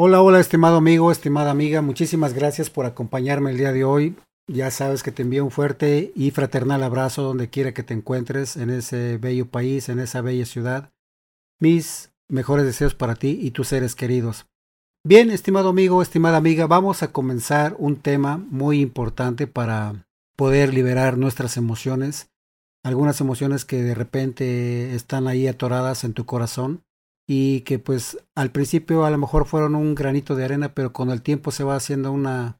Hola, hola, estimado amigo, estimada amiga, muchísimas gracias por acompañarme el día de hoy. Ya sabes que te envío un fuerte y fraternal abrazo donde quiera que te encuentres en ese bello país, en esa bella ciudad. Mis mejores deseos para ti y tus seres queridos. Bien, estimado amigo, estimada amiga, vamos a comenzar un tema muy importante para poder liberar nuestras emociones, algunas emociones que de repente están ahí atoradas en tu corazón y que pues al principio a lo mejor fueron un granito de arena, pero con el tiempo se va haciendo una,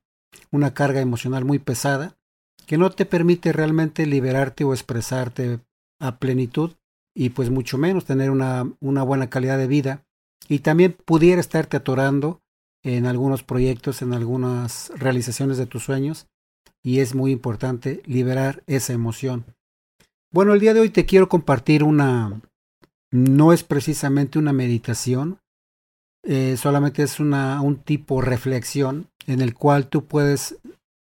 una carga emocional muy pesada que no te permite realmente liberarte o expresarte a plenitud y pues mucho menos tener una, una buena calidad de vida y también pudiera estarte atorando en algunos proyectos, en algunas realizaciones de tus sueños y es muy importante liberar esa emoción. Bueno, el día de hoy te quiero compartir una, no es precisamente una meditación, eh, solamente es una, un tipo reflexión en el cual tú puedes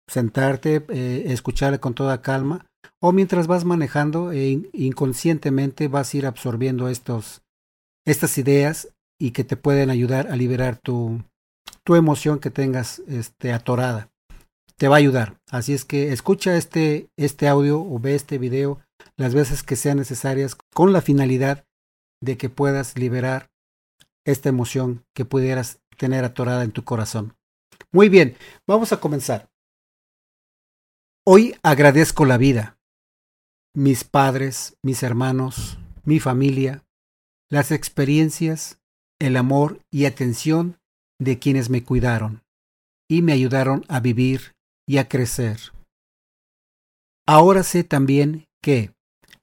sentarte, eh, escucharle con toda calma, o mientras vas manejando, e inconscientemente vas a ir absorbiendo estos, estas ideas y que te pueden ayudar a liberar tu, tu emoción que tengas este, atorada te va a ayudar. Así es que escucha este, este audio o ve este video las veces que sean necesarias con la finalidad de que puedas liberar esta emoción que pudieras tener atorada en tu corazón. Muy bien, vamos a comenzar. Hoy agradezco la vida, mis padres, mis hermanos, mi familia, las experiencias, el amor y atención de quienes me cuidaron y me ayudaron a vivir y a crecer. Ahora sé también que,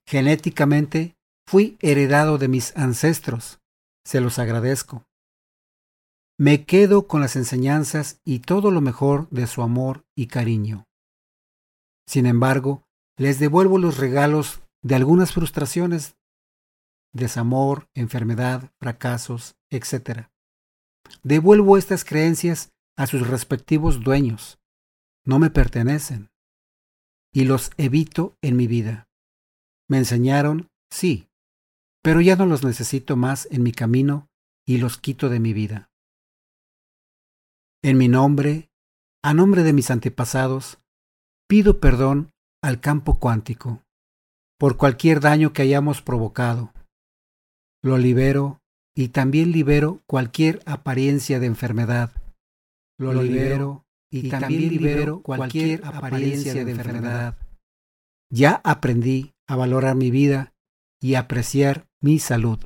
genéticamente, fui heredado de mis ancestros. Se los agradezco. Me quedo con las enseñanzas y todo lo mejor de su amor y cariño. Sin embargo, les devuelvo los regalos de algunas frustraciones, desamor, enfermedad, fracasos, etc. Devuelvo estas creencias a sus respectivos dueños, no me pertenecen y los evito en mi vida. Me enseñaron, sí, pero ya no los necesito más en mi camino y los quito de mi vida. En mi nombre, a nombre de mis antepasados, pido perdón al campo cuántico por cualquier daño que hayamos provocado. Lo libero y también libero cualquier apariencia de enfermedad. Lo, libero y, también libero cualquier apariencia de enfermedad. Ya aprendí a valorar mi vida y apreciar mi salud.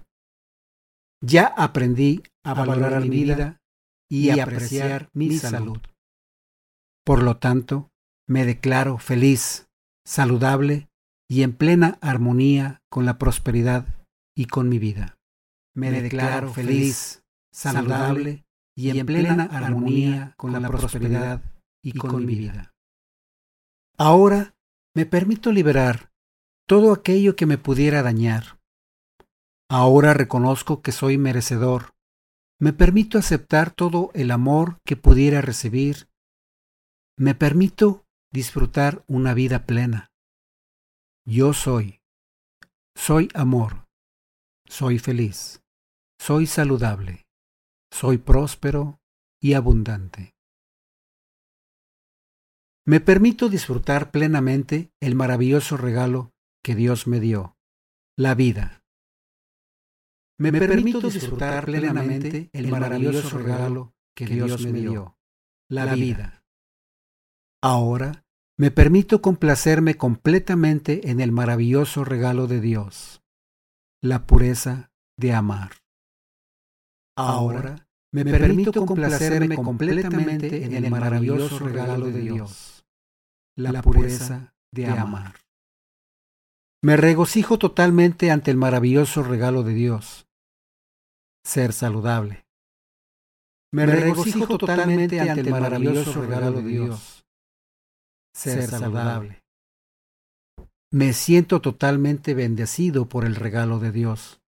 Ya aprendí a valorar mi vida y apreciar mi salud. Por lo tanto, me declaro feliz, saludable y en plena armonía con la prosperidad y con mi vida. Me declaro feliz, saludable y en plena armonía con la prosperidad y con mi vida. Ahora me permito liberar todo aquello que me pudiera dañar. Ahora reconozco que soy merecedor. Me permito aceptar todo el amor que pudiera recibir. Me permito disfrutar una vida plena. Yo soy. Soy amor. Soy feliz. Soy saludable soy próspero y abundante. Me permito disfrutar plenamente el maravilloso regalo que Dios me dio, la vida. Me, permito disfrutar plenamente el maravilloso regalo que Dios me dio, la vida. Ahora me permito complacerme completamente en el maravilloso regalo de Dios, la pureza de amar. Ahora me permito complacerme completamente en el maravilloso regalo de Dios, la pureza de amar. Me regocijo totalmente ante el maravilloso regalo de Dios, ser saludable. Me regocijo totalmente ante el maravilloso regalo de Dios, ser saludable. Me siento totalmente bendecido por el regalo de Dios,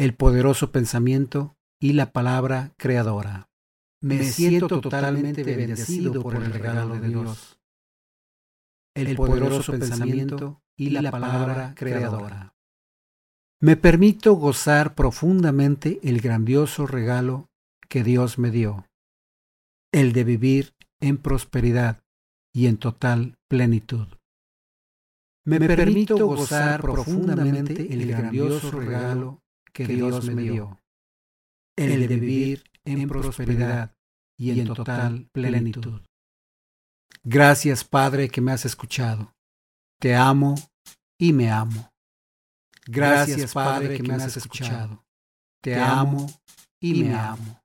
el poderoso pensamiento y la palabra creadora. Me, siento totalmente bendecido por el regalo de Dios, el poderoso pensamiento y la palabra creadora. Me permito gozar profundamente el grandioso regalo que Dios me dio, el de vivir en prosperidad y en total plenitud. Me permito gozar profundamente el grandioso regalo que Dios me dio, el de vivir en prosperidad y en total plenitud. Gracias, Padre, que me has escuchado. Te amo y me amo. Gracias, Padre, que me has escuchado. Te amo y me amo.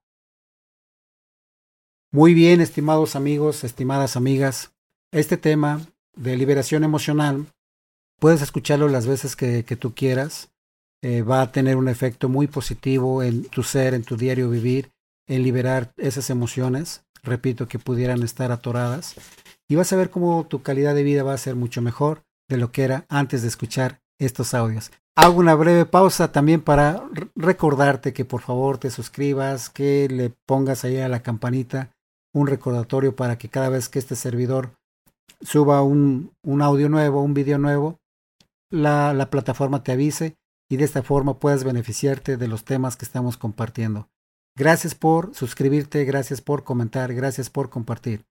Muy bien, estimados amigos, estimadas amigas, este tema de liberación emocional, puedes escucharlo las veces que, tú quieras. Eh, va a tener un efecto muy positivo en tu ser, en tu diario vivir, en liberar esas emociones, repito, que pudieran estar atoradas. Y vas a ver cómo tu calidad de vida va a ser mucho mejor de lo que era antes de escuchar estos audios. Hago una breve pausa también para recordarte que por favor te suscribas, que le pongas ahí a la campanita un recordatorio para que cada vez que este servidor suba un, un audio nuevo, un video nuevo, la, la plataforma te avise y de esta forma puedas beneficiarte de los temas que estamos compartiendo. Gracias por suscribirte, gracias por comentar, gracias por compartir.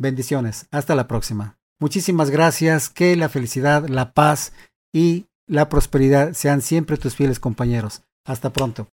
Bendiciones, hasta la próxima. Muchísimas gracias, que la felicidad, la paz y la prosperidad sean siempre tus fieles compañeros. Hasta pronto.